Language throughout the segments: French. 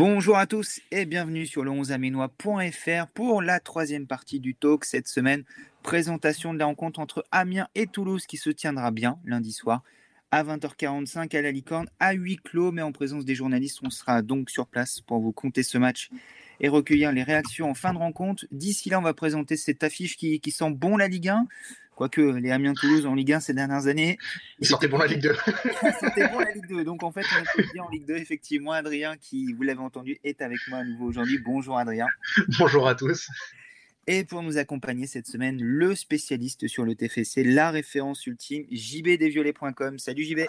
Bonjour à tous et bienvenue sur le 11aminois.fr pour la troisième partie du talk cette semaine. Présentation de la rencontre entre Amiens et Toulouse qui se tiendra bien lundi soir à 20h45 à la Licorne à huis clos, mais en présence des journalistes. On sera donc sur place pour vous compter ce match et recueillir les réactions en fin de rencontre. D'ici là, on va présenter cette affiche qui, qui sent bon la Ligue 1. Quoique les Amiens-Toulouse en Ligue 1 ces dernières années. Ils sentaient bon la Ligue 2. Ils sentaient bon la Ligue 2. Donc en fait, on est bien en Ligue 2. Effectivement, Adrien, qui, vous l'avez entendu, est avec moi à nouveau aujourd'hui. Bonjour Adrien. Bonjour à tous. Et pour nous accompagner cette semaine, le spécialiste sur le TFC, la référence ultime, jbdesviolets.com. Salut JB.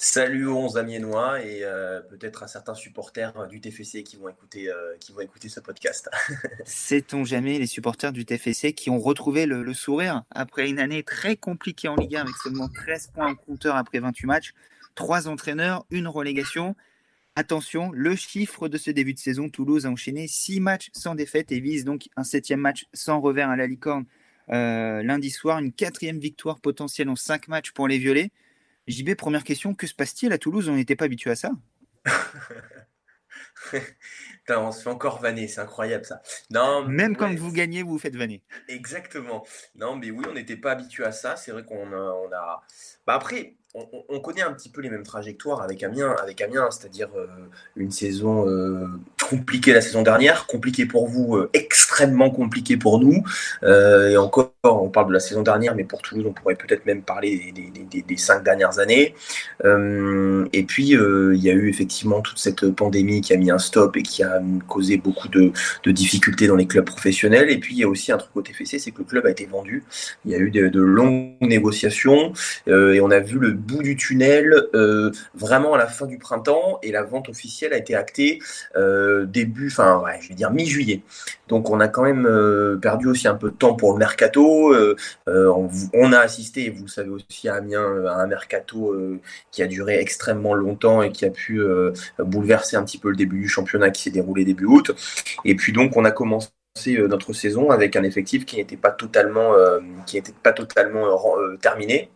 Salut aux 11 amiénois et euh, peut-être à certains supporters du TFC qui vont écouter, euh, qui vont écouter ce podcast. Sait-on jamais les supporters du TFC qui ont retrouvé le, sourire après une année très compliquée en Ligue 1 avec seulement 13 points en compteur après 28 matchs, 3 entraîneurs, une relégation. Attention, le chiffre de ce début de saison, Toulouse a enchaîné 6 matchs sans défaite et vise donc un septième match sans revers à la licorne euh, lundi soir, une quatrième victoire potentielle en 5 matchs pour les Violets. JB, première question, que se passe-t-il à Toulouse? On n'était pas habitué à ça Putain, on se fait encore vanner, c'est incroyable ça. Non, Même quand vous gagnez, vous vous faites vanner. Exactement. Non, mais oui, on n'était pas habitué à ça. C'est vrai qu'on a, on a... Bah après, on, on, connaît un petit peu les mêmes trajectoires avec Amiens, avec Amiens, c'est-à-dire euh, une saison euh, compliquée la saison dernière, compliquée pour vous, euh, extrêmement compliquée pour nous. et encore, on parle de la saison dernière, mais pour Toulouse, on pourrait peut-être même parler des, des, des, des, cinq dernières années. et puis, il y a eu effectivement toute cette pandémie qui a mis un stop et qui a causé beaucoup de, difficultés dans les clubs professionnels. Et puis, il y a aussi un truc au TFC, c'est que le club a été vendu. Il y a eu de, longues négociations et on a vu le bout du tunnel euh, vraiment à la fin du printemps et la vente officielle a été actée euh, début, enfin je vais dire mi-juillet. Donc on a quand même euh, perdu aussi un peu de temps pour le mercato. Euh, on, a assisté, vous le savez aussi à Amiens, à un mercato qui a duré extrêmement longtemps et qui a pu bouleverser un petit peu le début du championnat qui s'est déroulé début août. Et puis donc on a commencé notre saison avec un effectif qui n'était pas totalement, qui n'était pas totalement terminé.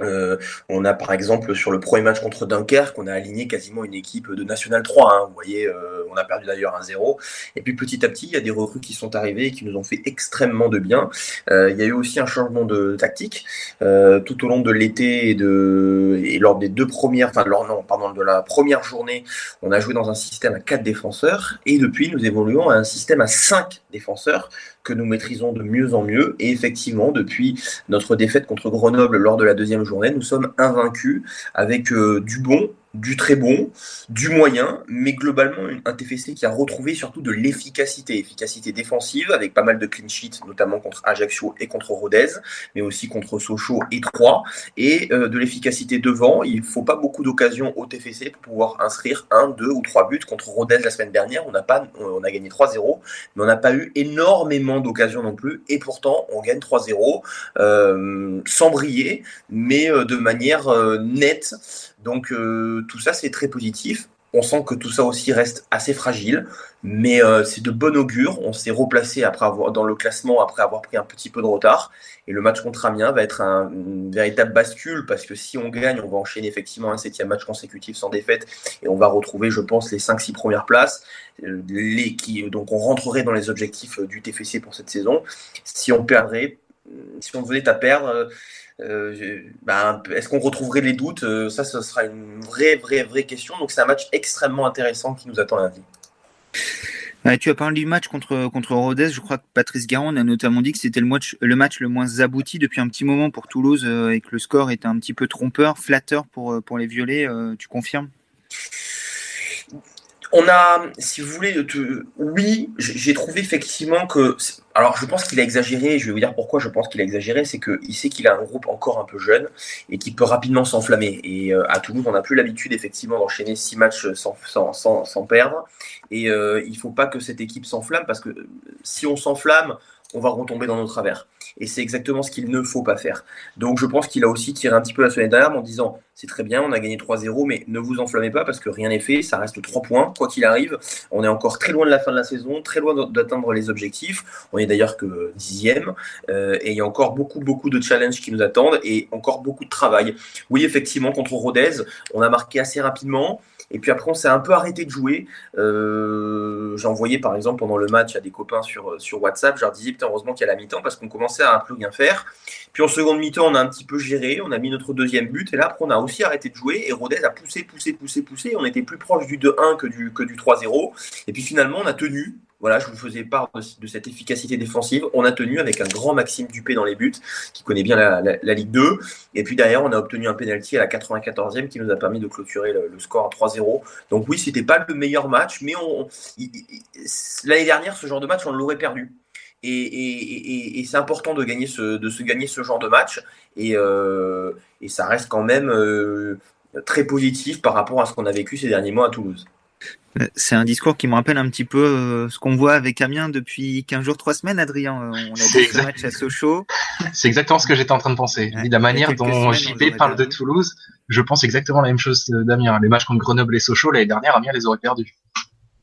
Euh, on a par exemple sur le premier match contre Dunkerque, on a aligné quasiment une équipe de National 3. Hein, vous voyez, euh, on a perdu d'ailleurs un 0 Et puis petit à petit, il y a des recrues qui sont arrivées et qui nous ont fait extrêmement de bien. Euh, il y a eu aussi un changement de tactique tout au long de l'été et, de, et lors des deux premières, enfin non, pardon, de la première journée, on a joué dans un système à 4 défenseurs et depuis nous évoluons à un système à 5 défenseurs que nous maîtrisons de mieux en mieux. Et effectivement, depuis notre défaite contre Grenoble lors de la deuxième journée, nous sommes invaincus avec euh, du bon du très bon, du moyen, mais globalement un TFC qui a retrouvé surtout de l'efficacité, efficacité défensive avec pas mal de clean sheets, notamment contre Ajaccio et contre Rodez, mais aussi contre Sochaux et Troyes, et euh, de l'efficacité devant. Il faut pas beaucoup d'occasions au TFC pour pouvoir inscrire un, deux ou trois buts contre Rodez la semaine dernière. On a gagné 3-0, mais on n'a pas eu énormément d'occasions non plus, et pourtant on gagne 3-0 euh, sans briller, mais euh, de manière nette. Donc euh, tout ça, c'est très positif. On sent que tout ça aussi reste assez fragile, mais euh, c'est de bon augure. On s'est replacé après avoir, dans le classement après avoir pris un petit peu de retard. Et le match contre Amiens va être un, une véritable bascule parce que si on gagne, on va enchaîner effectivement un septième match consécutif sans défaite et on va retrouver, je pense, les 5-6 premières places. Euh, donc on rentrerait dans les objectifs du TFC pour cette saison. Si on perdrait, si on venait à perdre, euh, bah, Est-ce qu'on retrouverait les doutes euh, Ça, ce sera une vraie, vraie, vraie question. Donc, c'est un match extrêmement intéressant qui nous attend lundi. Tu as parlé du match contre, contre Rodez. Je crois que Patrice Garon a notamment dit que c'était le match, le moins abouti depuis un petit moment pour Toulouse euh, et que le score était un petit peu trompeur, flatteur pour, pour les violets. Tu confirmes? On a, si vous voulez, oui, j'ai trouvé effectivement que. Alors, je pense qu'il a exagéré. Je vais vous dire pourquoi je pense qu'il a exagéré. C'est qu'il sait qu'il a un groupe encore un peu jeune et qui peut rapidement s'enflammer. Et euh, à Toulouse, on n'a plus l'habitude effectivement d'enchaîner six matchs sans, sans, sans, perdre. Et euh, il faut pas que cette équipe s'enflamme parce que si on s'enflamme, on va retomber dans nos travers. et c'est exactement ce qu'il ne faut pas faire. Donc je pense qu'il a aussi tiré un petit peu la sonnette d'alarme en disant c'est très bien, on a gagné 3-0, mais ne vous enflammez pas parce que rien n'est fait, ça reste 3 points, quoi qu'il arrive. On est encore très loin de la fin de la saison, très loin d'atteindre les objectifs. On est d'ailleurs que dixième, euh, et il y a encore beaucoup, beaucoup de challenges qui nous attendent et encore beaucoup de travail. Oui, effectivement, contre Rodez, on a marqué assez rapidement. Et puis après, on s'est un peu arrêté de jouer. Euh, J'ai envoyé par exemple pendant le match à des copains sur, sur WhatsApp. Je leur disais, putain, heureusement qu'il y a la mi-temps parce qu'on commençait à un peu bien faire. Puis en seconde mi-temps, on a un petit peu géré. On a mis notre deuxième but. Et là, après, on a aussi arrêté de jouer. Et Rodez a poussé, poussé, poussé, poussé. On était plus proche du 2-1 que du, que du 3-0. Et puis finalement, on a tenu. Voilà, je vous faisais part de, cette efficacité défensive. On a tenu avec un grand Maxime Dupé dans les buts, qui connaît bien la, Ligue 2. Et puis derrière, on a obtenu un penalty à la 94e qui nous a permis de clôturer le, score à 3-0. Donc oui, c'était pas le meilleur match, mais l'année dernière, ce genre de match, on l'aurait perdu. Et, c'est important de, gagner ce, de se gagner ce genre de match. Et, euh, ça reste quand même euh, très positif par rapport à ce qu'on a vécu ces derniers mois à Toulouse. Euh, c'est un discours qui me rappelle un petit peu euh, ce qu'on voit avec Amiens depuis 15 jours, 3 semaines, Adrien. On a vu ce match à Sochaux. C'est exactement ce que j'étais en train de penser. la manière dont JP parle de Toulouse, je pense exactement la même chose d'Amiens. Les matchs contre Grenoble et Sochaux, l'année dernière, Amiens les aurait perdus.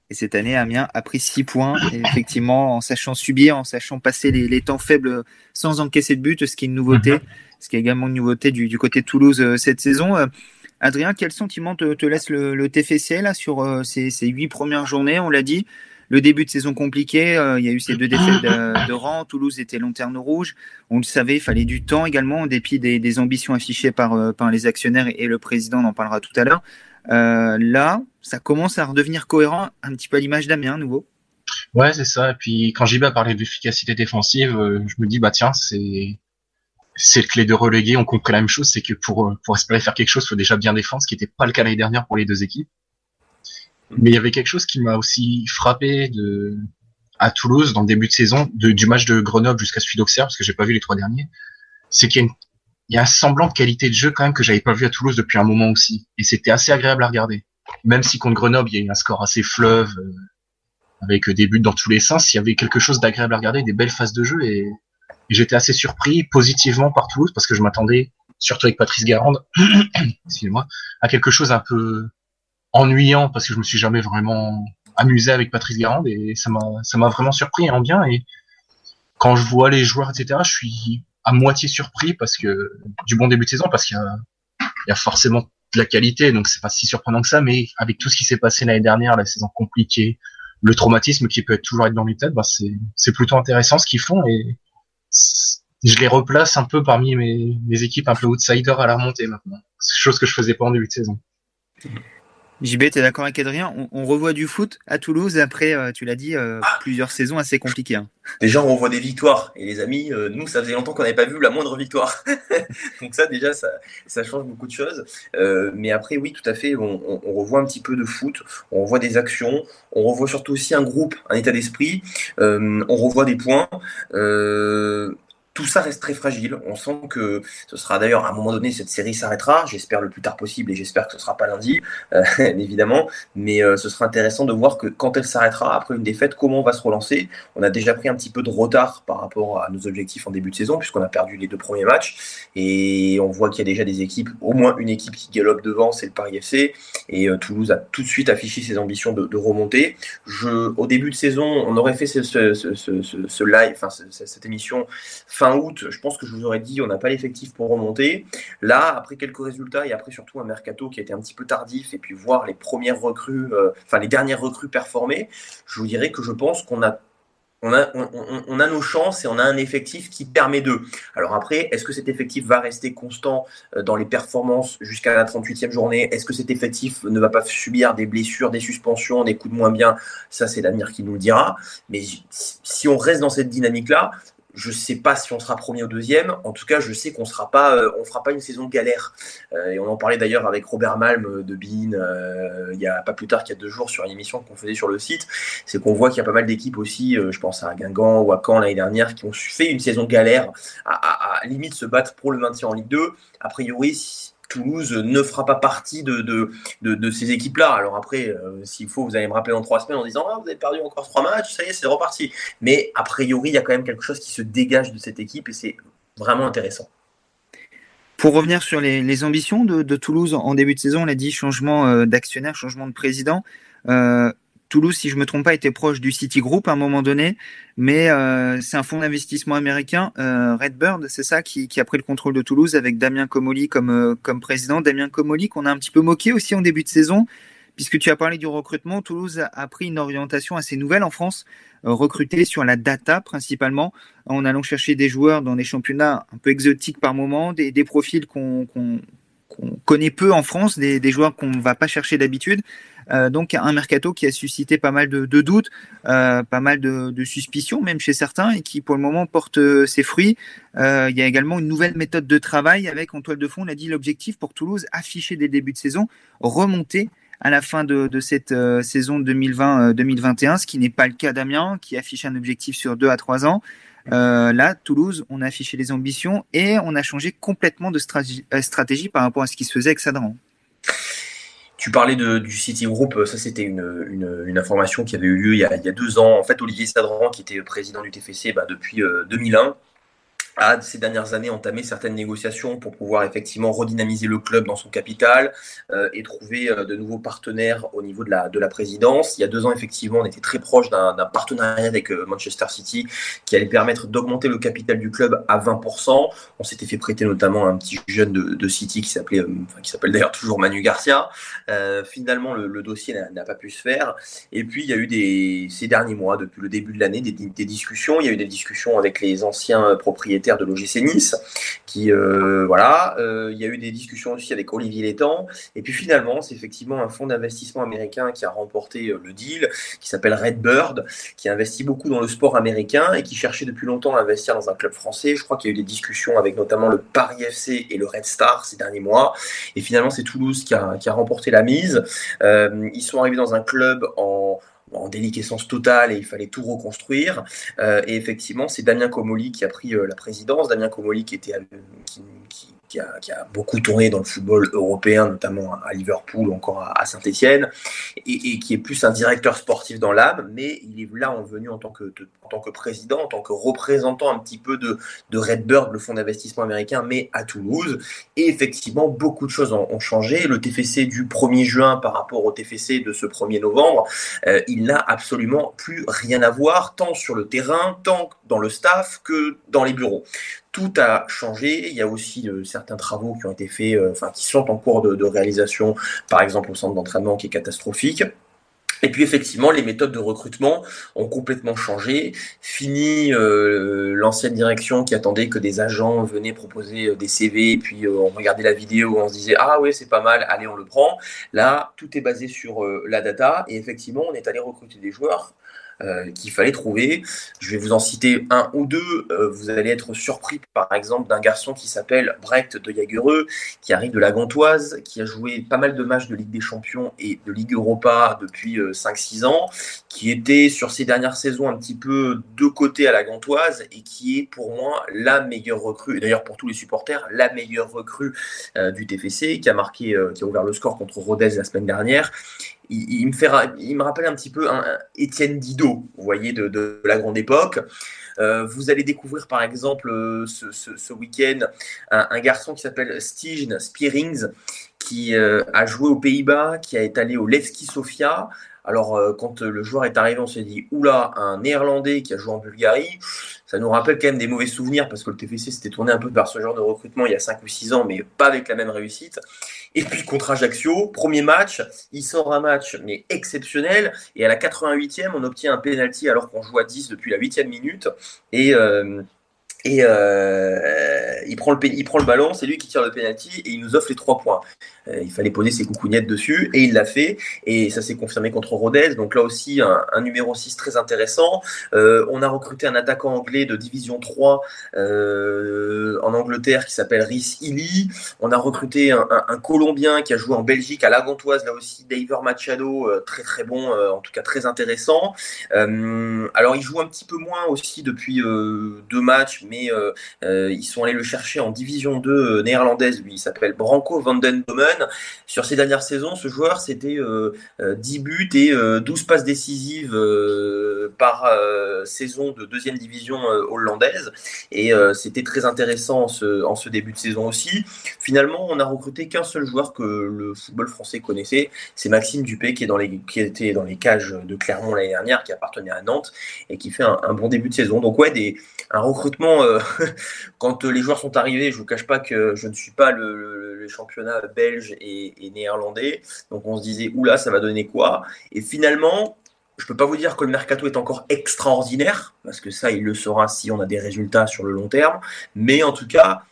Et cette année, Amiens a pris 6 points, effectivement, en sachant subir, en sachant passer les, temps faibles sans encaisser de but, ce qui est une nouveauté, mhm. ce qui est également une nouveauté du, du côté de Toulouse cette saison. Adrien, quel sentiment te, laisse le, TFC là sur euh, ces, huit premières journées On l'a dit, le début de saison compliqué, euh, il y a eu ces deux défaites de, rang. Toulouse était lanterne rouge. On le savait, il fallait du temps également, en dépit des, ambitions affichées par, euh, par, les actionnaires et, le président, on en parlera tout à l'heure. Là, ça commence à redevenir cohérent, un petit peu à l'image d'Amiens, nouveau. Ouais, c'est ça. Et puis quand JB a parlé d'efficacité défensive, je me dis, bah tiens, c'est c'est que les deux relégués ont compris la même chose, c'est que pour, pour espérer faire quelque chose, il faut déjà bien défendre, ce qui n'était pas le cas l'année dernière pour les deux équipes. Mais il y avait quelque chose qui m'a aussi frappé de, à Toulouse dans le début de saison, du match de Grenoble jusqu'à celui d'Auxerre, parce que j'ai pas vu les trois derniers, c'est qu'il y a, il y a un semblant de qualité de jeu quand même que j'avais pas vu à Toulouse depuis un moment aussi. Et c'était assez agréable à regarder. Même si contre Grenoble, il y a eu un score assez fleuve, euh, avec des buts dans tous les sens, il y avait quelque chose d'agréable à regarder, des belles phases de jeu et j'étais assez surpris positivement par Toulouse parce que je m'attendais, surtout avec Patrice Garande, excusez-moi, à quelque chose un peu ennuyant parce que je me suis jamais vraiment amusé avec Patrice Garande et ça m'a ça m'a vraiment surpris en bien et quand je vois les joueurs etc je suis à moitié surpris parce que du bon début de saison parce qu'il y y a forcément de la qualité donc c'est pas si surprenant que ça mais avec tout ce qui s'est passé l'année dernière la saison compliquée le traumatisme qui peut être toujours être dans les têtes bah c'est c'est plutôt intéressant ce qu'ils font et je les replace un peu parmi mes, mes équipes un peu outsiders à la remontée maintenant. Chose que je faisais pas en début de saison. JB, tu es d'accord avec Adrien? On, revoit du foot à Toulouse après, euh, tu l'as dit, euh, plusieurs saisons assez compliquées. Hein. Déjà, on revoit des victoires. Et les amis, euh, nous, ça faisait longtemps qu'on n'avait pas vu la moindre victoire. Donc ça, déjà, ça, ça, change beaucoup de choses. mais après, oui, tout à fait, on, on, revoit un petit peu de foot, on revoit des actions, on revoit surtout aussi un groupe, un état d'esprit, on revoit des points tout ça reste très fragile. On sent que ce sera d'ailleurs à un moment donné, cette série s'arrêtera. J'espère le plus tard possible et j'espère que ce sera pas lundi, euh, évidemment. Mais euh, ce sera intéressant de voir que quand elle s'arrêtera après une défaite, comment on va se relancer. On a déjà pris un petit peu de retard par rapport à nos objectifs en début de saison, puisqu'on a perdu les deux premiers matchs. Et on voit qu'il y a déjà des équipes, au moins une équipe qui galope devant, c'est le Paris FC. Et euh, Toulouse a tout de suite affiché ses ambitions de, remonter. Je, au début de saison, on aurait fait ce, ce live, enfin cette émission fin août, je pense que je vous aurais dit, on n'a pas l'effectif pour remonter. Là, après quelques résultats et après surtout un mercato qui a été un petit peu tardif et puis voir les premières recrues, euh, enfin les dernières recrues performer, je vous dirais que je pense qu'on a on a, on, a, nos chances et on a un effectif qui permet d'eux. Alors après, est-ce que cet effectif va rester constant euh, dans les performances jusqu'à la 38e journée? Est-ce que cet effectif ne va pas subir des blessures, des suspensions, des coups de moins bien? Ça, c'est l'avenir qui nous le dira. Mais si on reste dans cette dynamique-là, je ne sais pas si on sera premier ou deuxième. En tout cas, je sais qu'on sera pas, euh, fera pas une saison galère. Euh, et on en parlait d'ailleurs avec Robert Malm euh, de Bean il y a pas plus tard qu'il y a deux jours sur une émission qu'on faisait sur le site. C'est qu'on voit qu'il y a pas mal d'équipes aussi, je pense à Guingamp ou à Caen l'année dernière, qui ont fait une saison galère, à, limite se battre pour le maintien en Ligue 2. A priori, Toulouse ne fera pas partie de, ces équipes-là. Alors après, euh, s'il faut, vous allez me rappeler dans trois semaines en disant ah, vous avez perdu encore trois matchs, ça y est, c'est reparti. Mais a priori, il y a quand même quelque chose qui se dégage de cette équipe et c'est vraiment intéressant. Pour revenir sur les, ambitions de, Toulouse en début de saison, on l'a dit, changement euh, d'actionnaire, changement de président. Euh, Toulouse, si je me trompe pas, était proche du Citigroup à un moment donné, mais euh, c'est un fonds d'investissement américain, Redbird, c'est ça, qui, a pris le contrôle de Toulouse avec Damien Comoli comme, comme président. Damien Comoli qu'on a un petit peu moqué aussi en début de saison, puisque tu as parlé du recrutement. Toulouse a, pris une orientation assez nouvelle en France, recruter sur la data principalement, en allant chercher des joueurs dans des championnats un peu exotiques par moment, des, profils qu'on connaît peu en France, des, joueurs qu'on ne va pas chercher d'habitude. Euh, donc un mercato qui a suscité pas mal de, doutes, euh, pas mal de, suspicions même chez certains et qui pour le moment porte euh, ses fruits. il y a également une nouvelle méthode de travail avec en toile de fond, on a dit l'objectif pour Toulouse affiché dès le début de saison, remonter à la fin de, cette saison 2020-2021, ce qui n'est pas le cas d'Amiens, qui affiche un objectif sur deux à trois ans. Là, Toulouse, on a affiché les ambitions et on a changé complètement de euh, stratégie, par rapport à ce qui se faisait avec Sadran. Tu parlais de, du City Group, ça c'était une, information qui avait eu lieu il y, a, deux ans. En fait, Olivier Sadran, qui était président du TFC bah, depuis 2001, euh, a ces dernières années entamé certaines négociations pour pouvoir effectivement redynamiser le club dans son capital euh, et trouver euh, de nouveaux partenaires au niveau de la, de la présidence. Il y a deux ans, effectivement, on était très proche d'un partenariat avec euh, Manchester City qui allait permettre d'augmenter le capital du club à 20%. On s'était fait prêter notamment un petit jeune de, de City qui s'appelait, qui s'appelle d'ailleurs toujours Manu Garcia. finalement, le, dossier n'a pas pu se faire. Et puis, il y a eu des, ces derniers mois, depuis le début de l'année, des discussions. Il y a eu des discussions avec les anciens propriétaires de l'OGC Nice, qui euh, voilà, euh, il y a eu des discussions aussi avec Olivier Létang, et puis finalement, c'est effectivement un fonds d'investissement américain qui a remporté euh, le deal, qui s'appelle Redbird, qui investit beaucoup dans le sport américain et qui cherchait depuis longtemps à investir dans un club français. Je crois qu'il y a eu des discussions avec notamment le Paris FC et le Red Star ces derniers mois, et finalement, c'est Toulouse qui a, qui a remporté la mise. ils sont arrivés dans un club en en déliquescence totale et il fallait tout reconstruire. Euh, et effectivement, c'est Damien Comoli qui a pris euh, la présidence. Damien Comoli qui était qui, qui a, beaucoup tourné dans le football européen, notamment à Liverpool ou encore à, Saint-Etienne, et, qui est plus un directeur sportif dans l'âme, mais il est là en venu en tant que, en tant que président, en tant que représentant un petit peu de, de Redbird, le fonds d'investissement américain, mais à Toulouse. Et effectivement, beaucoup de choses ont, changé. Le TFC du 1er juin par rapport au TFC de ce 1er novembre, euh, il n'a absolument plus rien à voir, tant sur le terrain, tant dans le staff que dans les bureaux tout a changé. Il y a aussi euh, certains travaux qui ont été faits, euh, enfin qui sont en cours de, réalisation, par exemple au centre d'entraînement qui est catastrophique. Et puis effectivement, les méthodes de recrutement ont complètement changé. Fini euh, l'ancienne direction qui attendait que des agents venaient proposer des CV et puis on regardait la vidéo, on se disait ah oui c'est pas mal, allez on le prend. Là, tout est basé sur la data et effectivement on est allé recruter des joueurs euh, qu'il fallait trouver. Je vais vous en citer un ou deux. Euh, vous allez être surpris, par exemple, d'un garçon qui s'appelle Brecht de Jagereux, qui arrive de la Gantoise, qui a joué pas mal de matchs de Ligue des Champions et de Ligue Europa depuis 5-6 euh, ans, qui était sur ces dernières saisons un petit peu de côté à la Gantoise et qui est pour moi la meilleure recrue, et d'ailleurs pour tous les supporters, la meilleure recrue du TFC, qui a marqué, qui a ouvert le score contre Rodez la semaine dernière il, me fait, il me rappelle un petit peu un, Étienne Didot, vous voyez, de, la grande époque. Euh, vous allez découvrir par exemple euh, ce, week-end un, garçon qui s'appelle Stig Spierings, qui euh, a joué aux Pays-Bas, qui est allé au Levski Sofia. Alors, quand le joueur est arrivé, on s'est dit, oula, un néerlandais qui a joué en Bulgarie, ça nous rappelle quand même des mauvais souvenirs parce que le TFC s'était tourné un peu par ce genre de recrutement il y a 5 ou 6 ans, mais pas avec la même réussite. Et puis contre Ajaccio, premier match, il sort un match mais exceptionnel. Et à la 88e, on obtient un penalty alors qu'on joue à 10 depuis la 8e minute. Et, euh, et euh, il, prend le, il prend le ballon, c'est lui qui tire le penalty et il nous offre les trois points. Euh, il fallait poser ses coucougnettes dessus et il l'a fait. Et ça s'est confirmé contre Rodez. Donc là aussi, un, numéro 6 très intéressant. Euh, on a recruté un attaquant anglais de Division 3 en Angleterre qui s'appelle Rhys Illy. On a recruté un, Colombien qui a joué en Belgique à la Gantoise, là aussi, David Machado, très très bon, en tout cas très intéressant. alors il joue un petit peu moins aussi depuis deux matchs, mais ils sont allés le chercher en Division 2 néerlandaise, lui il s'appelle Branco van den Domen. Sur ces dernières saisons, ce joueur c'était 10 buts et 12 passes décisives par saison de deuxième division hollandaise. Et c'était très intéressant en ce, début de saison aussi. Finalement, on n'a recruté qu'un seul joueur que le football français connaissait, c'est Maxime Dupé qui, était dans les cages de Clermont l'année dernière, qui appartenait à Nantes et qui fait un, bon début de saison. Donc ouais, un recrutement, euh, quand les joueurs sont arrivés, je ne vous cache pas que je ne suis pas le, championnat belge et, et, néerlandais, donc on se disait, oula, ça va donner quoi? Et finalement, je ne peux pas vous dire que le mercato est encore extraordinaire, parce que ça, il le sera si on a des résultats sur le long terme. Mais en tout cas,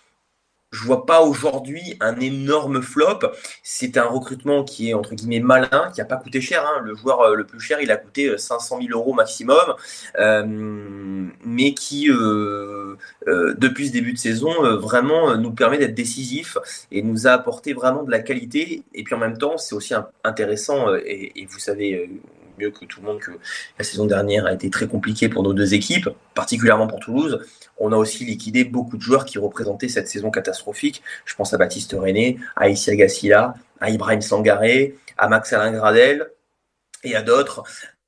je vois pas aujourd'hui un énorme flop. C'est un recrutement qui est entre guillemets malin, qui n'a pas coûté cher. Hein. Le joueur euh, le plus cher, il a coûté 500 euh, 000 euros maximum, euh, mais qui, depuis ce début de saison, vraiment nous permet d'être décisif et nous a apporté vraiment de la qualité. Et puis en même temps, c'est aussi intéressant, et vous savez mieux que tout le monde que la saison dernière a été très compliquée pour nos deux équipes, particulièrement pour Toulouse. On a aussi liquidé beaucoup de joueurs qui représentaient cette saison catastrophique. Je pense à Baptiste René, à Issa Gassila, à Ibrahim Sangaré, à Max Alain Gradel et à d'autres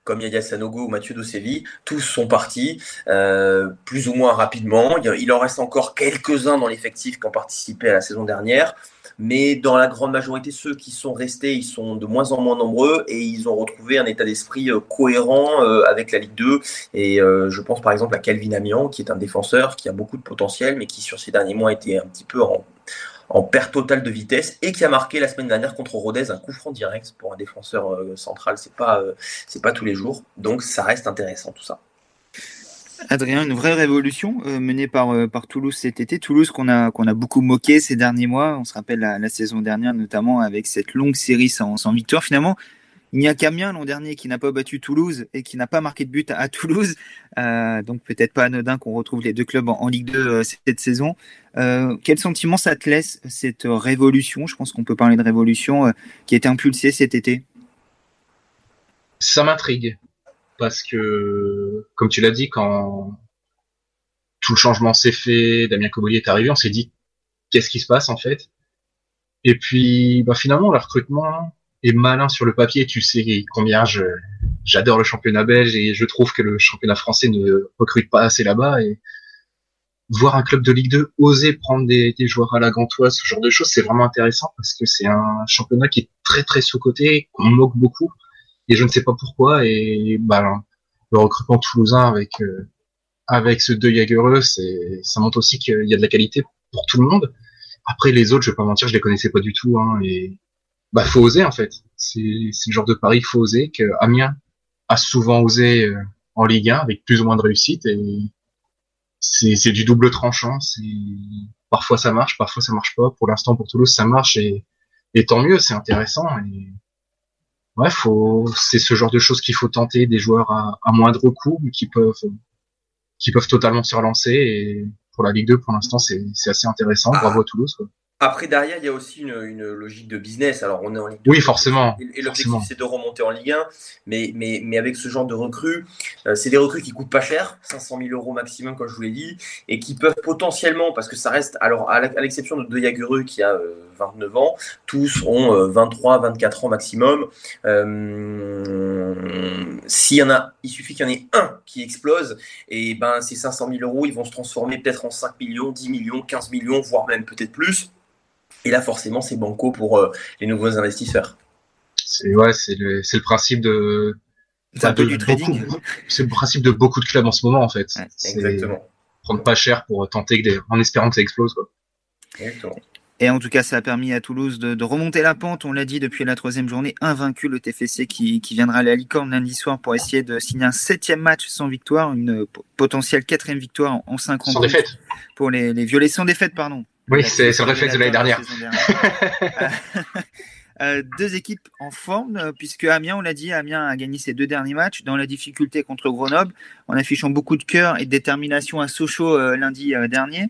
comme Yaya Sanogo ou Mathieu Dosevi, tous sont partis euh, plus ou moins rapidement. Il en reste encore quelques-uns dans l'effectif qui ont participé à la saison dernière. Mais dans la grande majorité, ceux qui sont restés, ils sont de moins en moins nombreux et ils ont retrouvé un état d'esprit euh, cohérent euh, avec la Ligue 2. Et euh, je pense par exemple à Calvin Amian, qui est un défenseur qui a beaucoup de potentiel, mais qui sur ces derniers mois était un petit peu en, en perte totale de vitesse et qui a marqué la semaine dernière contre Rodez un coup franc direct pour un défenseur central. C'est pas, pas tous les jours. Donc ça reste intéressant tout ça. Adrien, une vraie révolution euh, menée par, euh, par Toulouse cet été. Toulouse qu'on a, a beaucoup moqué ces derniers mois. On se rappelle la, saison dernière, notamment avec cette longue série sans, sans victoire. Finalement, il n'y a qu'Amiens l'an dernier qui n'a pas battu Toulouse et qui n'a pas marqué de but à, Toulouse. Euh, donc peut-être pas anodin qu'on retrouve les deux clubs en, Ligue 2 cette saison. quel sentiment ça te laisse, cette révolution? Je pense qu'on peut parler de révolution qui a été impulsée cet été. Ça m'intrigue parce que, comme tu l'as dit, quand tout le changement s'est fait, Damien Cobolier est arrivé, on s'est dit qu'est-ce qui se passe en fait? Et puis, bah, finalement, le recrutement est malin sur le papier. Tu sais combien je j'adore le championnat belge et je trouve que le championnat français ne recrute pas assez là-bas. Et voir un club de Ligue 2 oser prendre des, des joueurs à la gantoise, ce genre de choses, c'est vraiment intéressant parce que c'est un championnat qui est très très sous-coté, qu'on moque beaucoup et je ne sais pas pourquoi. Et bah, le recrutement toulousain avec euh, avec ce deux Jagereux, c'est ça montre aussi qu'il y a de la qualité pour tout le monde. Après les autres, je vais pas mentir, je les connaissais pas du tout. Hein, et bah faut oser en fait. C'est le genre de pari faut oser que Amiens a souvent osé euh, en Ligue 1 avec plus ou moins de réussite et c'est du double tranchant. C'est parfois ça marche, parfois ça marche pas. Pour l'instant pour Toulouse ça marche et, et tant mieux, c'est intéressant. Et ouais, faut, c'est ce genre de choses qu'il faut tenter, des joueurs à, à moindre coût, qui peuvent, qui peuvent totalement se relancer. Et pour la Ligue 2, pour l'instant, c'est, c'est assez intéressant. Ah. Bravo à Toulouse. Quoi. Après, derrière, il y a aussi une, une, logique de business. Alors, on est en Ligue 2. Oui, forcément. Et, l'objectif, c'est de remonter en Ligue 1. Mais, mais, mais avec ce genre de recrues, euh, c'est des recrues qui coûtent pas cher, 500 000 euros maximum, comme je vous l'ai dit, et qui peuvent potentiellement, parce que ça reste, alors, à l'exception de De Jagereux qui a 29 euh, ans, tous ont 23, euh, 24 ans maximum. S'il y en a, il suffit qu'il y en ait un qui explose, et ben, ces 500 000 euros, ils vont se transformer peut-être en 5 millions, 10 millions, 15 millions, voire même peut-être plus. Et là, forcément, c'est banco pour euh, les nouveaux investisseurs. C'est ouais, c'est le, le principe de. C'est un peu du trading. C'est le principe de beaucoup de clubs en ce moment, en fait. exactement. Prendre pas cher pour tenter que en espérant que ça explose. Quoi. Exactement. Et en tout cas, ça a permis à Toulouse de, remonter la pente. On l'a dit depuis la troisième journée, invaincu le TFC qui, qui viendra à la Licorne lundi soir pour essayer de signer un septième match sans victoire, une potentielle quatrième victoire en cinq Sans défaite. Pour les, les violets sans défaite, pardon. Oui, c'est le réflexe de l'année dernière. Euh, deux équipes en forme, euh, puisque Amiens, on l'a dit, Amiens a gagné ses deux derniers matchs dans la difficulté contre Grenoble, en affichant beaucoup de cœur et de détermination à Sochaux lundi dernier.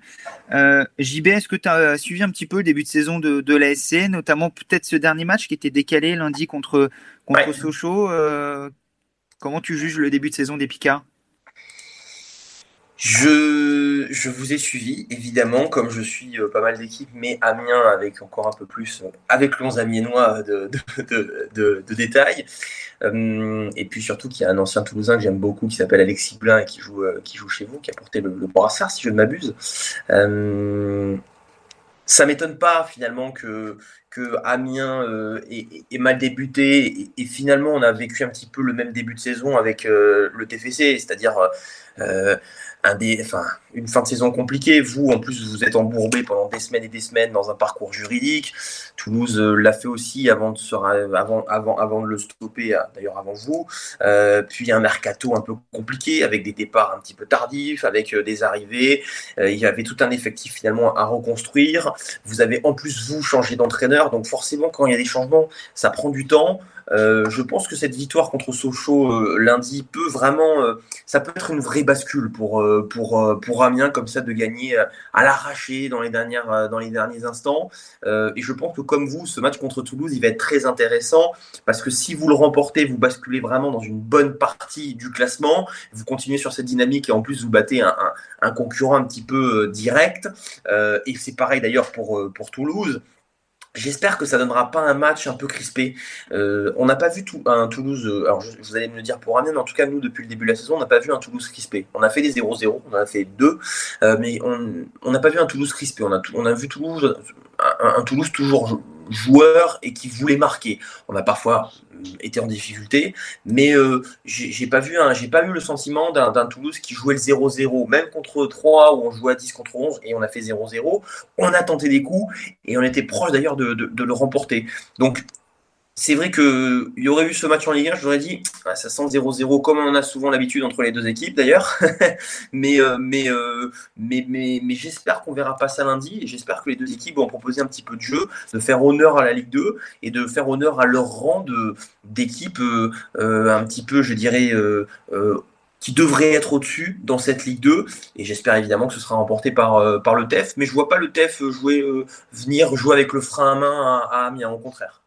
JB, est-ce que tu as suivi un petit peu le début de saison de, de l'ASC, notamment peut-être ce dernier match qui était décalé lundi contre, contre Sochaux Comment tu juges le début de saison des Picards? Je, je vous ai suivi, évidemment, comme je suis euh, pas mal d'équipes, mais Amiens avec encore un peu plus, euh, avec l'onze amiénois de, de, de, détails. Euh, et puis surtout qu'il y a un ancien Toulousain que j'aime beaucoup qui s'appelle Alexis Blin et qui joue, qui joue chez vous, qui a porté le, brassard, si je ne m'abuse. Ça m'étonne pas finalement que, que Amiens ait, mal débuté et, finalement on a vécu un petit peu le même début de saison avec le TFC, c'est-à-dire une fin de saison compliquée. Vous, en plus, vous êtes embourbé pendant des semaines et des semaines dans un parcours juridique. Toulouse euh, l'a fait aussi avant de, se, avant, avant, avant de le stopper, euh, d'ailleurs avant vous. Euh, puis un mercato un peu compliqué avec des départs un petit peu tardifs, avec des arrivées. il y avait tout un effectif finalement à reconstruire. Vous avez en plus vous changé d'entraîneur, donc forcément quand il y a des changements, ça prend du temps. Euh, je pense que cette victoire contre Sochaux euh, lundi peut vraiment, euh, ça peut être une vraie bascule pour pour pour Amiens comme ça de gagner à l'arraché dans les dernières dans les derniers instants. et je pense que comme vous, ce match contre Toulouse, il va être très intéressant parce que si vous le remportez, vous basculez vraiment dans une bonne partie du classement. Vous continuez sur cette dynamique et en plus vous battez un, un, un concurrent un petit peu direct. et c'est pareil d'ailleurs pour pour Toulouse. J'espère que ça donnera pas un match un peu crispé. Euh, on n'a pas vu un Toulouse. Euh, alors, vous allez me le dire pour Amiens, mais en tout cas, nous, depuis le début de la saison, on n'a pas vu un Toulouse crispé. On a fait des 0-0, on en a fait deux, euh, mais on n'a pas vu un Toulouse crispé. On a, on a vu Toulouse, un Toulouse toujours joueur et qui voulait marquer. On a parfois euh, été en difficulté, mais euh, j'ai pas vu j'ai pas le sentiment d'un Toulouse qui jouait le 0-0, même contre 3 où on jouait à 10 contre 11 et on a fait 0-0. On a tenté des coups et on était proche d'ailleurs de, de, le remporter. Donc c'est vrai qu'il y aurait eu ce match en Ligue 1, je vous dit, ah, ça sent 0-0 comme on a souvent l'habitude entre les deux équipes d'ailleurs. mais, euh, euh, mais, j'espère qu'on verra pas ça lundi et j'espère que les deux équipes vont proposer un petit peu de jeu, de faire honneur à la Ligue 2 et de faire honneur à leur rang d'équipe euh, un petit peu, je dirais, qui devrait être au-dessus dans cette Ligue 2. Et j'espère évidemment que ce sera remporté par, par le TEF. Mais je vois pas le TEF jouer, venir jouer avec le frein à main à Amiens, au contraire.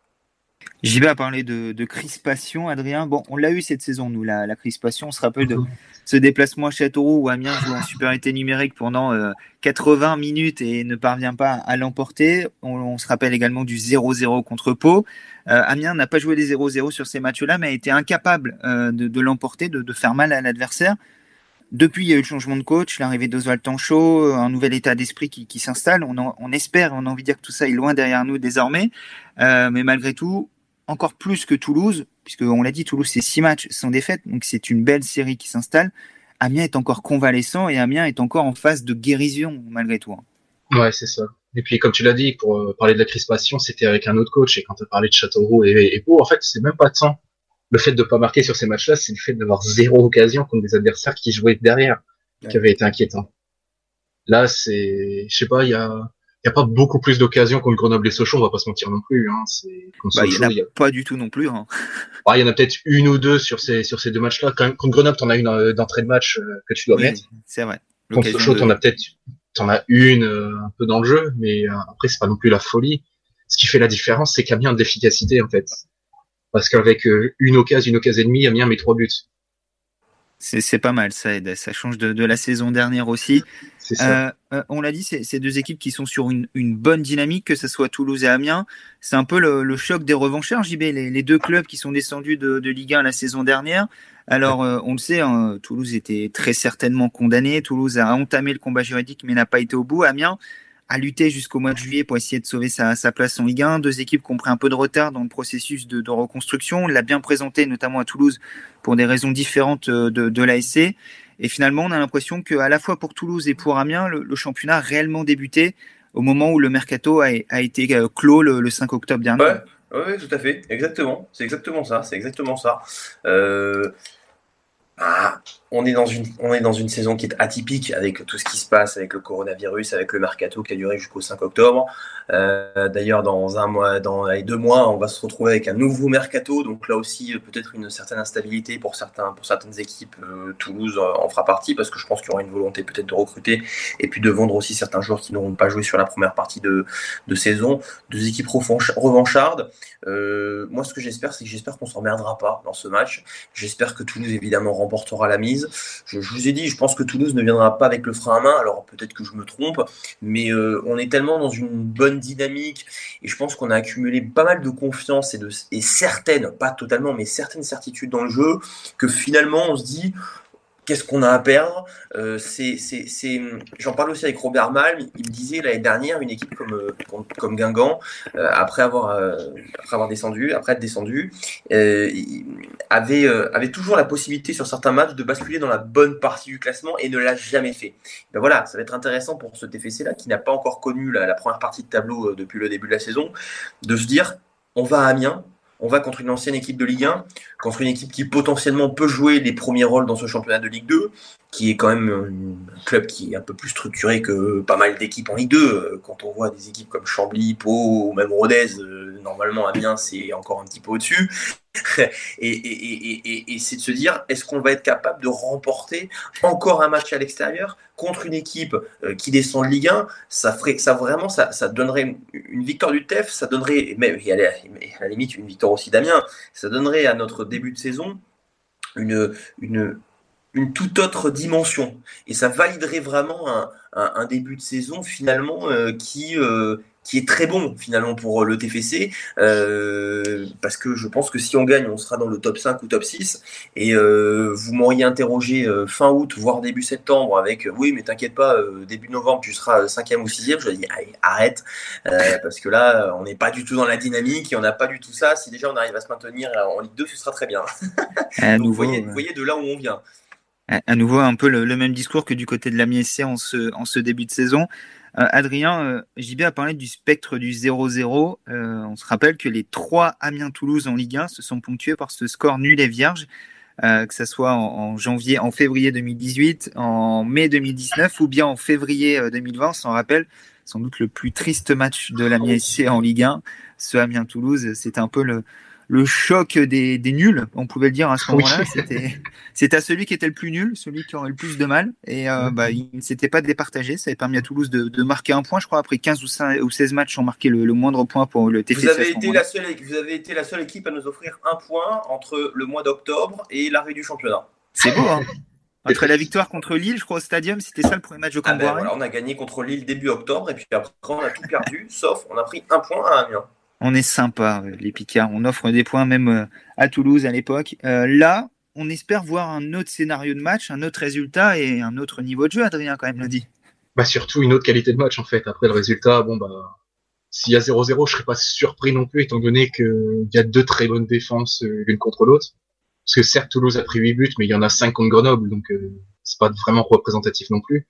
J'y vais à parler de, crispation, Adrien. Bon, on l'a eu cette saison, nous, la, crispation. On se rappelle de ce déplacement à Châteauroux où Amiens joue en supériorité numérique pendant 80 euh, minutes et ne parvient pas à l'emporter. On, se rappelle également du 0-0 contre Pau. Euh, Amiens n'a pas joué des 0-0 sur ces matchs-là, mais a été incapable euh, de, l'emporter, de, faire mal à l'adversaire. Depuis, il y a eu le changement de coach, l'arrivée d'Oswald Tanchot, un nouvel état d'esprit qui, s'installe. On, on, espère, on a envie de dire que tout ça est loin derrière nous désormais. mais malgré tout, encore plus que Toulouse, puisque on l'a dit, Toulouse c'est six matchs sans défaite, donc c'est une belle série qui s'installe. Amiens est encore convalescent et Amiens est encore en phase de guérison malgré tout. Hein. Ouais, c'est ça. Et puis comme tu l'as dit, pour euh, parler de la crispation, c'était avec un autre coach et quand tu as parlé de Châteauroux et, et Pau, en fait, c'est même pas tant le fait de pas marquer sur ces matchs-là, c'est le fait d'avoir zéro occasion contre des adversaires qui jouaient derrière, qui avait été inquiétant. Là, c'est, je sais pas, il y a il n'y a pas beaucoup plus d'occasions contre Grenoble et Sochaux, on va pas se mentir non plus. Hein. Bah, il n'y en a, pas du tout non plus. Hein. Bah, il y en a peut-être une ou deux sur ces, sur ces deux matchs-là. Contre Grenoble, tu en as une euh, d'entrée de match euh, que tu dois mettre. C'est vrai. Contre Sochaux, tu en as peut-être en as une euh, un peu dans le jeu, mais après, c'est pas non plus la folie. Ce qui fait la différence, c'est Amiens a d'efficacité, en fait. Parce qu'avec une occasion, une occasion et demie, Amiens met trois buts. C'est pas mal, ça aide. Ça change de, la saison dernière aussi. Euh, euh, on l'a dit, c'est deux équipes qui sont sur une, bonne dynamique, que ce soit Toulouse et Amiens. C'est un peu le, choc des revanchards, JB, les, les, deux clubs qui sont descendus de, Ligue 1 la saison dernière. Alors, euh, on le sait, hein, Toulouse était très certainement condamné. Toulouse a entamé le combat juridique, mais n'a pas été au bout. Amiens a lutté jusqu'au mois de juillet pour essayer de sauver sa, place en Ligue 1. Deux équipes qui ont pris un peu de retard dans le processus de, reconstruction. On l'a bien présenté, notamment à Toulouse, pour des raisons différentes euh, de, l'ASC. Et finalement, on a l'impression qu'à la fois pour Toulouse et pour Amiens, le, championnat a réellement débuté au moment où le mercato a, été euh, clos le, 5 octobre dernier. Oui, tout à fait. Exactement. C'est exactement ça. C'est exactement ça. Euh... Ah, on est, dans une, on est dans une saison qui est atypique avec tout ce qui se passe avec le coronavirus, avec le mercato qui a duré jusqu'au 5 octobre. Euh, d'ailleurs, dans un mois, dans les deux mois, on va se retrouver avec un nouveau mercato. Donc là aussi, peut-être une certaine instabilité pour, certains, pour certaines équipes. Euh, Toulouse en fera partie parce que je pense qu'il y aura une volonté peut-être de recruter et puis de vendre aussi certains joueurs qui n'auront pas joué sur la première partie de, de saison. Deux équipes revanchardes. Euh, moi, ce que j'espère, c'est que j'espère qu'on s'emmerdera pas dans ce match. J'espère que Toulouse, évidemment, remportera la mise. Je, vous ai dit, je pense que Toulouse ne viendra pas avec le frein à main. Alors peut-être que je me trompe, mais euh, on est tellement dans une bonne dynamique et je pense qu'on a accumulé pas mal de confiance et, de, et certaines, pas totalement, mais certaines certitudes dans le jeu que finalement on se dit qu'est-ce qu'on a à perdre euh, J'en parle aussi avec Robert Malm, il me disait l'année dernière, une équipe comme, euh, Guingamp, euh, après, avoir, descendu, après être descendu, avait, toujours la possibilité sur certains matchs de basculer dans la bonne partie du classement et ne l'a jamais fait. Ben voilà, ça va être intéressant pour ce TFC-là, qui n'a pas encore connu la, la première partie de tableau depuis le début de la saison, de se dire on va à Amiens, on va contre une ancienne équipe de Ligue 1, contre une équipe qui potentiellement peut jouer les premiers rôles dans ce championnat de Ligue 2, qui est quand même un club qui est un peu plus structuré que pas mal d'équipes en Ligue 2. Quand on voit des équipes comme Chambly, Pau ou même Rodez, euh, normalement Amiens c'est encore un petit peu au-dessus. et, c'est de se dire, est-ce qu'on va être capable de remporter encore un match à l'extérieur contre une équipe euh, qui descend de Ligue 1 Ça ferait, ça vraiment, ça, donnerait une victoire du TEF, ça donnerait, même à la limite une victoire aussi d'Amiens, ça donnerait à notre début de saison une, une, une toute autre dimension. Et ça validerait vraiment un, début de saison finalement euh, qui, euh, qui est très bon finalement pour le TFC. Euh, parce que je pense que si on gagne, on sera dans le top 5 ou top 6. Et vous m'auriez interrogé fin août, voire début septembre avec oui, mais t'inquiète pas, début novembre, tu seras 5e ou 6e. Je dis allez, arrête. parce que là, on n'est pas du tout dans la dynamique et on n'a pas du tout ça. Si déjà on arrive à se maintenir en Ligue 2, ce sera très bien. vous, voyez, vous voyez de là où on vient à nouveau un peu le, même discours que du côté de la MSC en ce, début de saison. Euh, Adrien, euh, JB a parlé du spectre du 0-0. Euh, on se rappelle que les trois Amiens-Toulouse en Ligue 1 se sont ponctués par ce score nul et vierge, que ce soit en, janvier, en février 2018, en mai 2019 ou bien en février 2020. On s'en rappelle, sans doute le plus triste match de la MSC en Ligue 1. Ce Amiens-Toulouse, c'était un peu le, le choc des, nuls, on pouvait le dire à ce moment-là. C'était à celui qui était le plus nul, celui qui aurait le plus de mal. Et euh, bah, il ne s'était pas départagé. Ça avait permis à Toulouse de, marquer un point, je crois, après 15 ou, 16 matchs, ont marqué le, moindre point pour le TFC. Vous avez, été la seule, vous avez été la seule équipe à nous offrir un point entre le mois d'octobre et l'arrêt du championnat. C'est beau, hein Après la victoire contre Lille, je crois, au Stadium, c'était ça le premier match de ah ben On a gagné contre Lille début octobre, et puis après, on a tout perdu, sauf on a pris un point à Amiens on est sympa, euh, les Picards. On offre des points même euh, à Toulouse à l'époque. Euh, là, on espère voir un autre scénario de match, un autre résultat et un autre niveau de jeu, Adrien, quand même, le dit. Bah, surtout une autre qualité de match, en fait. Après le résultat, bon, bah, s'il y a 0-0, je serais pas surpris non plus, étant donné qu'il y a deux très bonnes défenses l'une contre l'autre. Parce que certes, Toulouse a pris 8 buts, mais il y en a 5 contre Grenoble, donc c'est pas vraiment représentatif non plus.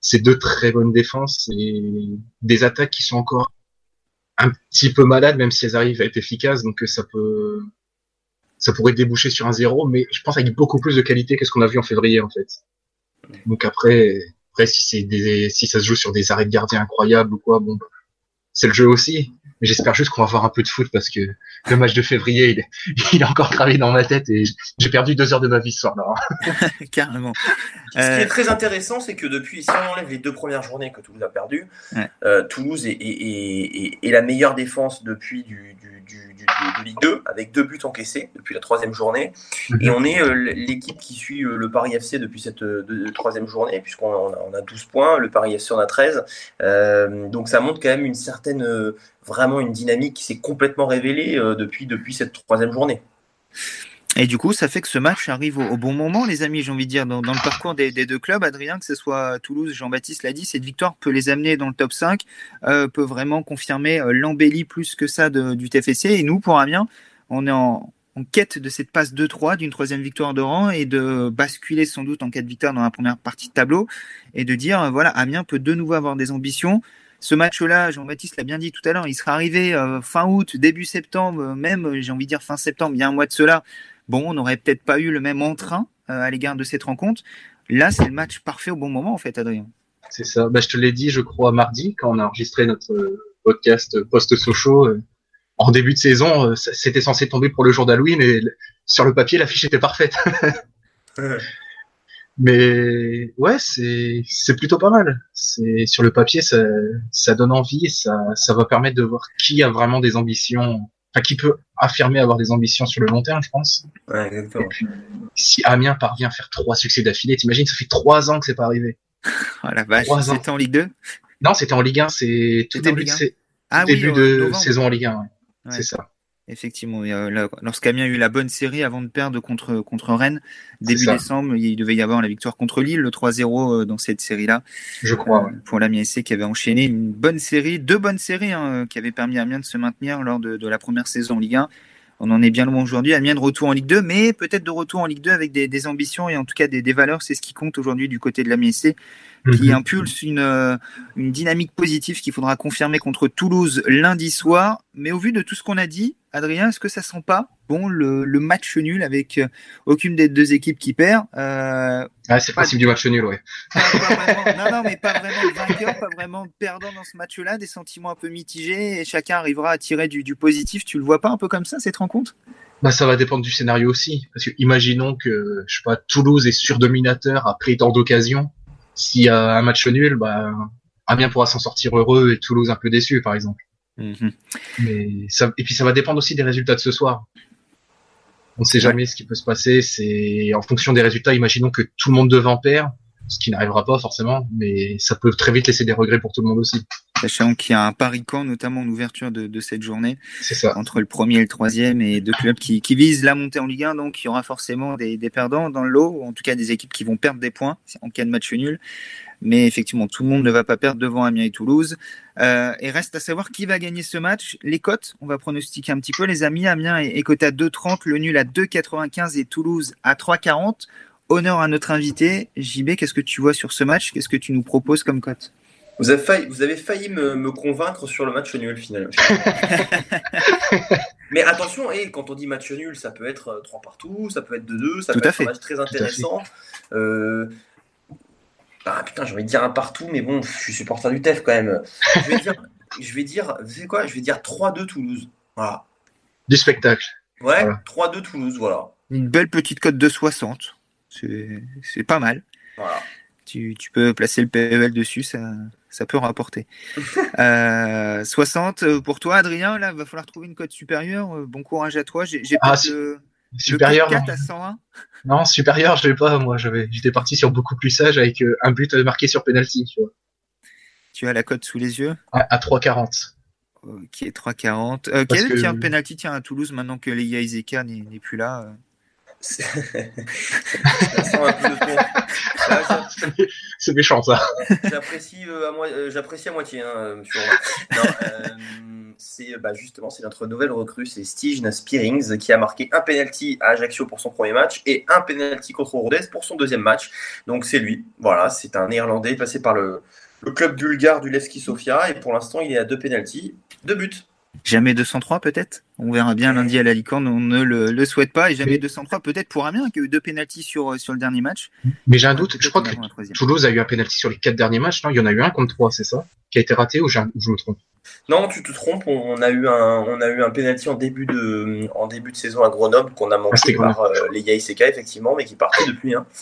C'est deux très bonnes défenses et des attaques qui sont encore un petit peu malade, même si elles arrivent à être efficaces, donc euh, ça peut, ça pourrait déboucher sur un zéro, mais je pense avec beaucoup plus de qualité que ce qu'on a vu en février en fait. Donc après, après si c'est si ça se joue sur des arrêts de gardien incroyables ou quoi, bon, c'est le jeu aussi. Mais j'espère juste qu'on va avoir un peu de foot parce que le match de février, il, il est encore gravé dans ma tête et j'ai perdu deux heures de ma vie ce soir-là. Carrément. Ce qui est euh, très intéressant, c'est que depuis, si on enlève les deux premières journées que Toulouse a perdues, euh, Toulouse est, est, est, la meilleure défense depuis du, du, du, de Ligue 2, avec deux buts encaissés depuis la troisième journée. Mhm. Et on est euh, l'équipe qui suit le Paris FC depuis cette troisième journée, puisqu'on a, on a 12 points, le Paris FC en a 13. donc ça montre quand même une certaine, vraiment une dynamique qui s'est complètement révélée depuis, depuis cette troisième journée. Et du coup, ça fait que ce match arrive au, bon moment, les amis, j'ai envie de dire, dans, le parcours des, deux clubs. Adrien, que ce soit Toulouse, Jean-Baptiste l'a dit, cette victoire peut les amener dans le top 5, euh, peut vraiment confirmer euh, l'embellie plus que ça du TFC. Et nous, pour Amiens, on est en, quête de cette passe 2-3, d'une troisième victoire de rang, et de basculer sans doute en quatre victoires dans la première partie de tableau, et de dire, euh, voilà, Amiens peut de nouveau avoir des ambitions. Ce match-là, Jean-Baptiste l'a bien dit tout à l'heure, il sera arrivé fin août, début septembre, même, j'ai envie de dire fin septembre, il y a un mois de cela, bon, on n'aurait peut-être pas eu le même entrain à l'égard de cette rencontre. Là, c'est le match parfait au bon moment, en fait, Adrien. C'est ça. Bah, je te l'ai dit, je crois, mardi, quand on a enregistré notre podcast post-Sochaux. en début de saison, c'était censé tomber pour le jour d'Halloween et sur le papier, l'affiche était parfaite. Mais ouais, c'est c'est plutôt pas mal. C'est sur le papier, ça, ça donne envie et ça ça va permettre de voir qui a vraiment des ambitions, enfin qui peut affirmer avoir des ambitions sur le long terme, je pense. Ouais, exactement. Et puis, si Amiens parvient à faire trois succès d'affilée, t'imagines, ça fait trois ans que c'est pas arrivé. Oh la vache, c'était en Ligue 2 Non, c'était en Ligue 1, c'est tout début, de, ah, début de saison en Ligue 1. Ouais. C'est ça. Effectivement, euh, lorsqu'Amiens a eu la bonne série avant de perdre contre, contre Rennes, début décembre, il devait y avoir la victoire contre Lille, le 3-0 euh, dans cette série-là. Je crois. Euh, pour l'Amiens SC qui avait enchaîné une bonne série, deux bonnes séries hein, qui avaient permis à Amiens de se maintenir lors de, de, la première saison en Ligue 1. On en est bien loin aujourd'hui. Amiens de retour en Ligue 2, mais peut-être de retour en Ligue 2 avec des, des ambitions et en tout cas des, des valeurs. C'est ce qui compte aujourd'hui du côté de l'Amiens SC qui mhm. impulse une, euh, une dynamique positive qu'il faudra confirmer contre Toulouse lundi soir. Mais au vu de tout ce qu'on a dit, Adrien, est-ce que ça sent pas bon le, le match nul avec euh, aucune des deux équipes qui perd euh, ah, C'est possible du match nul, ouais. non, non, mais pas vraiment vainqueur, pas vraiment perdant dans ce match-là, des sentiments un peu mitigés et chacun arrivera à tirer du, du positif. Tu le vois pas un peu comme ça cette rencontre? Bah, ça va dépendre du scénario aussi. Parce que imaginons que, je sais pas, Toulouse est surdominateur après tant d'occasions s'il y a un match nul, bah, Amiens pourra s'en sortir heureux et Toulouse un peu déçu, par exemple. Mhm. Mais ça, et puis ça va dépendre aussi des résultats de ce soir. On ne sait jamais ce qui peut se passer. C'est en fonction des résultats. Imaginons que tout le monde devant perd, ce qui n'arrivera pas forcément, mais ça peut très vite laisser des regrets pour tout le monde aussi. Sachant qu'il y a un pari camp, notamment en ouverture de, de cette journée, ça. entre le premier et le troisième, et deux clubs qui, qui, visent la montée en Ligue 1, donc il y aura forcément des, des perdants dans le lot, ou en tout cas des équipes qui vont perdre des points en cas de match nul. Mais effectivement, tout le monde ne va pas perdre devant Amiens et Toulouse. Euh, et reste à savoir qui va gagner ce match. Les cotes, on va pronostiquer un petit peu. Les amis, Amiens est, est coté à 2,30, le nul à 2,95 et Toulouse à 3,40. Honneur à notre invité. JB, qu'est-ce que tu vois sur ce match? Qu'est-ce que tu nous proposes comme cote? Vous avez failli, vous avez failli me, me, convaincre sur le match nul finalement. Mais attention, et quand on dit match nul, ça peut être 3 partout, ça peut être 2-2, ça peut être un match très intéressant. Euh... Ah putain, j'ai envie de dire un partout, mais bon, je suis supporter du TEF quand même. Je vais dire, je vais dire, vous savez quoi? Je vais dire 3-2 Toulouse. Voilà. Du spectacle. Ouais, 3-2 Toulouse, voilà. Une belle petite cote de 60. C'est pas mal. Voilà. Tu, tu, peux placer le PEL dessus, ça, ça peut rapporter. euh, 60 euh, pour toi, Adrien. Là, il va falloir trouver une cote supérieure. Euh, bon courage à toi. J'ai ah, le, supérieur. Le 4 à 101. Non, supérieur, je vais pas. Moi, j'étais parti sur beaucoup plus sage avec euh, un but marqué sur penalty. Tu, vois. tu as la cote sous les yeux? À, à 3,40. Ok, 3,40. Euh, quel que... penalty tiens, à Toulouse maintenant que Izeka n'est plus là c'est méchant ça. J'apprécie euh, euh, à moitié. Hein, euh, c'est bah, justement c'est notre nouvelle recrue, c'est Stig Spearings qui a marqué un penalty à Ajaccio pour son premier match et un penalty contre Rodez pour son deuxième match. Donc c'est lui. Voilà, c'est un Néerlandais passé par le, le club bulgare du Levski Sofia et pour l'instant il est à deux penalties, deux buts. Jamais 203 peut-être? On verra bien lundi à la licorne, on ne le, le, souhaite pas. Et jamais 203 peut-être pour Amiens qui a eu deux pénalties sur, sur le dernier match. Mais j'ai un doute, je crois que Toulouse a eu un pénalty sur les quatre derniers matchs, non? Il y en a eu un contre trois, c'est ça? Qui a été raté ou, je me trompe? Non, tu te trompes. On a eu un, on a eu un penalty en début de, en début de saison à Grenoble qu'on a manqué ah, par euh, les Yaiseka effectivement, mais qui partait depuis. Hein.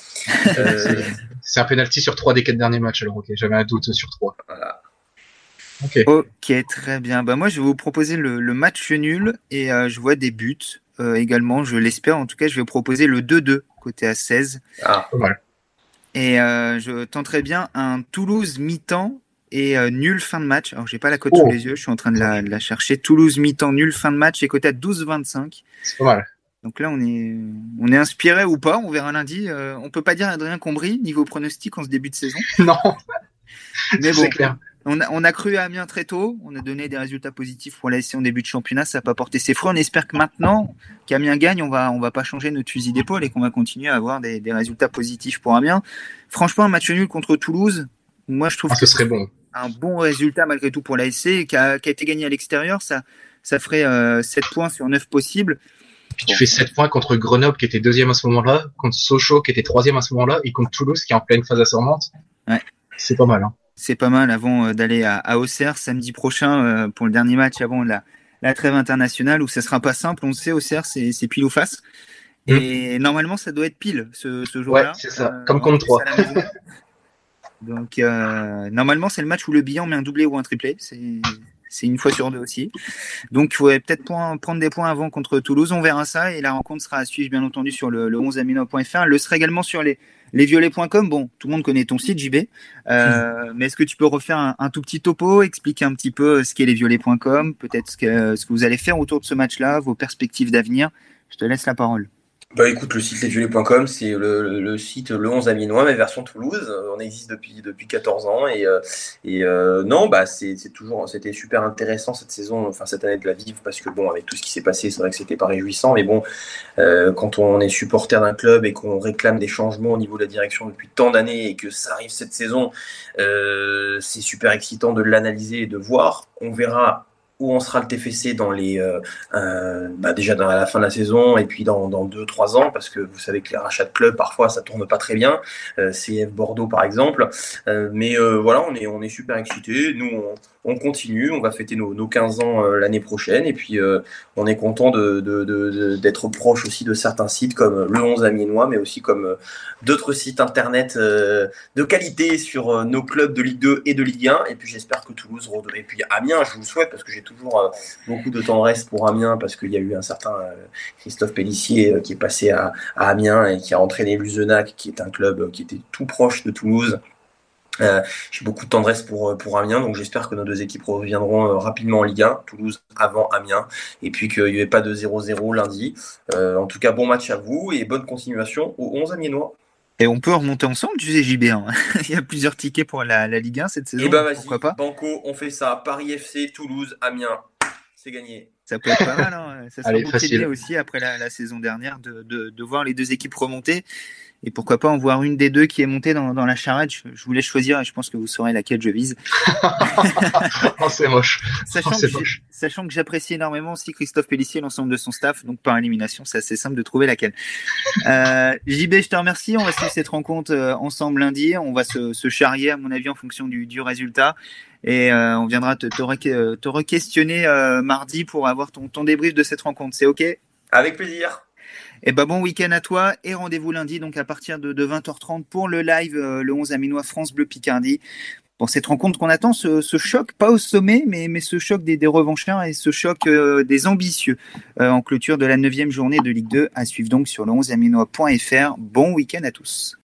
Euh... C'est un penalty sur trois des quatre derniers matchs. Alors ok, j'avais un doute sur trois. Voilà. Okay. Ok, très bien. Bah, moi, je vais vous proposer le, le match nul et euh, je vois des buts euh, également, je l'espère. En tout cas, je vais vous proposer le 2-2 côté à 16. Ah, mal. Et euh, je tenterai bien un Toulouse mi-temps et euh, nul fin de match. Alors, j'ai pas la cote oh. sous les yeux, je suis en train de la, de la chercher. Toulouse mi-temps, nul fin de match et côté à 12-25. C'est pas mal. Donc là, on est, on est inspiré ou pas, on verra lundi. Euh, on peut pas dire Adrien brille niveau pronostic en ce début de saison. non. Mais bon, clair. On a, on a, cru à Amiens très tôt, on a donné des résultats positifs pour la SC en début de championnat, ça n'a pas porté ses fruits. On espère que maintenant qu'Amiens gagne, on va, on va pas changer notre fusil d'épaule et qu'on va continuer à avoir des, des, résultats positifs pour Amiens. Franchement, un match nul contre Toulouse, moi je trouve ah, que ce serait bon. un bon résultat malgré tout pour la SC qui a, qui a été gagné à l'extérieur, ça, ça ferait euh, 7 points sur 9 possibles. Puis tu fais 7 points contre Grenoble qui était deuxième à ce moment-là, contre Sochaux qui était troisième à ce moment-là, et contre Toulouse qui est en pleine phase ascendante. Ouais. C'est pas mal. Hein. C'est pas mal avant euh, d'aller à, à, Auxerre samedi prochain euh, pour le dernier match avant la, la trêve internationale où ça sera pas simple. On le sait, Auxerre, c'est pile ou face. Mm. Et normalement, ça doit être pile ce, ce jour-là. Ouais, c'est ça, euh, comme contre 3. Donc, euh, normalement, c'est le match où le bilan met un doublé ou un triplé. C'est une fois sur deux aussi. Donc, il faudrait peut-être prendre des points avant contre Toulouse. On verra ça. Et la rencontre sera à suivre, bien entendu, sur le, le 11amino.fr. Elle le sera également sur les, lesviolets.com. Bon, tout le monde connaît ton site, JB. Euh, mais est-ce que tu peux refaire un, un, tout petit topo, expliquer un petit peu ce qu'est lesviolets.com, peut-être ce que, ce que vous allez faire autour de ce match-là, vos perspectives d'avenir? Je te laisse la parole. Bah écoute, le site lesviolets.com, c'est le, le, site Le 11 Amiénois, mais version Toulouse. On existe depuis, depuis 14 ans. Et, euh, et euh, non, bah c'est toujours, c'était super intéressant cette saison, enfin cette année de la vivre, parce que bon, avec tout ce qui s'est passé, c'est vrai que c'était pas réjouissant. Mais bon, euh, quand on est supporter d'un club et qu'on réclame des changements au niveau de la direction depuis tant d'années et que ça arrive cette saison, euh, c'est super excitant de l'analyser et de voir. On verra où on sera le TFC dans les euh, euh, bah déjà dans la fin de la saison et puis dans, dans deux trois ans parce que vous savez que les rachats de clubs parfois ça tourne pas très bien euh, CF Bordeaux par exemple. Euh, mais euh, voilà on est on est super excités. Nous on, on, continue on va fêter nos, nos 15 ans euh, l'année prochaine et puis on est content d'être proche aussi de certains sites comme le 11 Amiénois mais aussi comme d'autres sites internet de qualité sur nos clubs de Ligue 2 et de Ligue 1 et puis j'espère que Toulouse et puis Amiens je vous souhaite parce que j'ai toujours euh, beaucoup de tendresse pour Amiens parce qu'il y a eu un certain euh, Christophe Pellissier euh, qui est passé à, à, Amiens et qui a entraîné Luzenac, qui est un club qui était tout proche de Toulouse. Euh, j'ai beaucoup de tendresse pour, pour Amiens, donc j'espère que nos deux équipes reviendront rapidement en Ligue 1, Toulouse avant Amiens, et puis qu'il n'y ait pas de 0-0 lundi. Euh, en tout cas, bon match à vous et bonne continuation aux 11 Amiénois. Et on peut remonter ensemble, tu sais, JB1. Il y a plusieurs tickets pour la, la Ligue 1 cette saison. Et bah vas-y, pourquoi pas Banco, on fait ça. Paris FC, Toulouse, Amiens. C'est gagné. Ça peut être pas mal. Hein. Ça sera facile aussi après la, la saison dernière de, de, de, voir les deux équipes remonter et pourquoi pas en voir une des deux qui est montée dans, dans la charrette. Je, je, vous laisse choisir et je pense que vous saurez laquelle je vise. oh, c'est moche. Sachant, oh, que moche. sachant que j'apprécie énormément aussi Christophe Pellissier et l'ensemble de son staff, donc par élimination, c'est assez simple de trouver laquelle. Euh, JB, je te remercie. On va suivre cette rencontre euh, ensemble lundi. On va se, se, charrier, à mon avis, en fonction du, du résultat. Et euh, on viendra te, te, re te re-questionner euh, mardi pour avoir ton, ton débrief de cette rencontre. C'est OK? Avec plaisir. Et bah bon week-end à toi et rendez-vous lundi donc à partir de, de 20h30 pour le live euh, le 11 aminois France Bleu Picardie. Pour cette rencontre qu'on attend, ce, choc, pas au sommet, mais, mais ce choc des, des revanchards et ce choc euh, des ambitieux euh, en clôture de la neuvième journée de Ligue 2 à suivre donc sur le 11aminois.fr. Bon week-end à tous.